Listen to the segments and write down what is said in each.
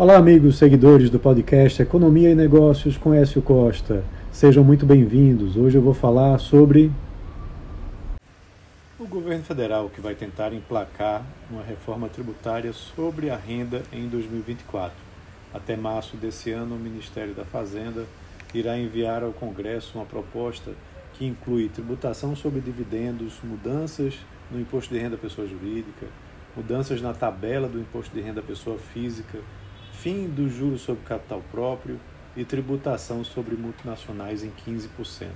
Olá, amigos seguidores do podcast Economia e Negócios com Écio Costa. Sejam muito bem-vindos. Hoje eu vou falar sobre o governo federal que vai tentar emplacar uma reforma tributária sobre a renda em 2024. Até março desse ano, o Ministério da Fazenda irá enviar ao Congresso uma proposta que inclui tributação sobre dividendos, mudanças no imposto de renda pessoa jurídica, mudanças na tabela do imposto de renda pessoa física fim do juro sobre capital próprio e tributação sobre multinacionais em 15%.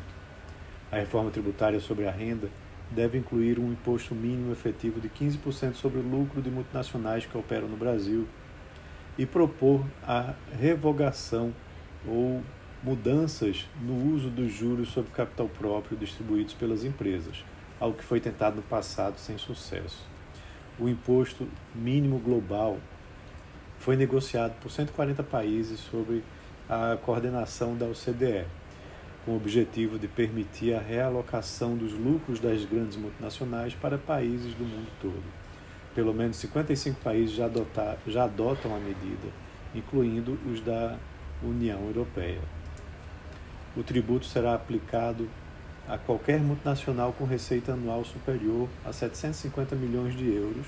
A reforma tributária sobre a renda deve incluir um imposto mínimo efetivo de 15% sobre o lucro de multinacionais que operam no Brasil e propor a revogação ou mudanças no uso dos juros sobre capital próprio distribuídos pelas empresas, algo que foi tentado no passado sem sucesso. O imposto mínimo global foi negociado por 140 países sobre a coordenação da OCDE, com o objetivo de permitir a realocação dos lucros das grandes multinacionais para países do mundo todo. Pelo menos 55 países já, adotar, já adotam a medida, incluindo os da União Europeia. O tributo será aplicado a qualquer multinacional com receita anual superior a 750 milhões de euros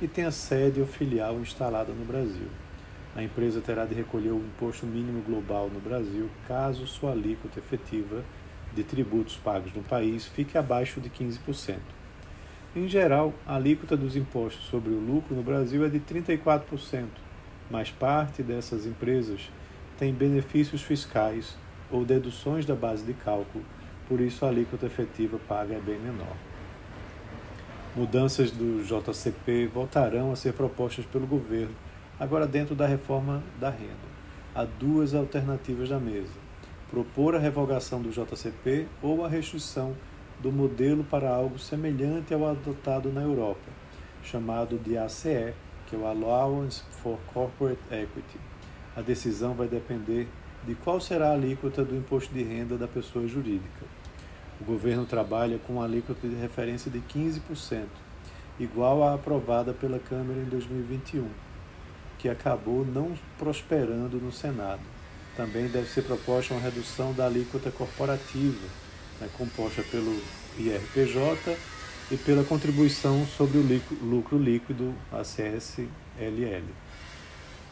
que tenha sede ou filial instalada no Brasil. A empresa terá de recolher o imposto mínimo global no Brasil caso sua alíquota efetiva de tributos pagos no país fique abaixo de 15%. Em geral, a alíquota dos impostos sobre o lucro no Brasil é de 34%, mas parte dessas empresas tem benefícios fiscais ou deduções da base de cálculo, por isso a alíquota efetiva paga é bem menor. Mudanças do JCP voltarão a ser propostas pelo governo, agora dentro da reforma da renda. Há duas alternativas da mesa: propor a revogação do JCP ou a restrição do modelo para algo semelhante ao adotado na Europa, chamado de ACE, que é o Allowance for Corporate Equity. A decisão vai depender de qual será a alíquota do imposto de renda da pessoa jurídica. O governo trabalha com uma alíquota de referência de 15%, igual à aprovada pela Câmara em 2021, que acabou não prosperando no Senado. Também deve ser proposta uma redução da alíquota corporativa, né, composta pelo IRPJ e pela contribuição sobre o lucro líquido, a CSLL.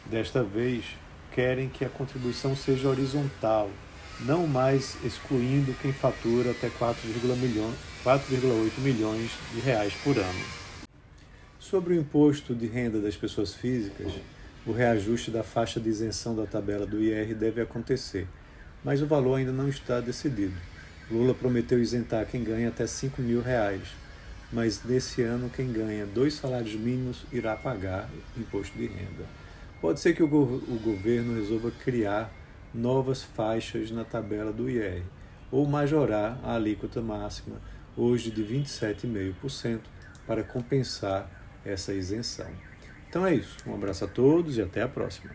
Desta vez, querem que a contribuição seja horizontal, não mais excluindo quem fatura até 4,8 milhões de reais por ano. Sobre o imposto de renda das pessoas físicas, o reajuste da faixa de isenção da tabela do IR deve acontecer, mas o valor ainda não está decidido. Lula prometeu isentar quem ganha até 5 mil reais, mas nesse ano quem ganha dois salários mínimos irá pagar imposto de renda. Pode ser que o, go o governo resolva criar novas faixas na tabela do IR, ou majorar a alíquota máxima, hoje de 27,5%, para compensar essa isenção. Então é isso. Um abraço a todos e até a próxima.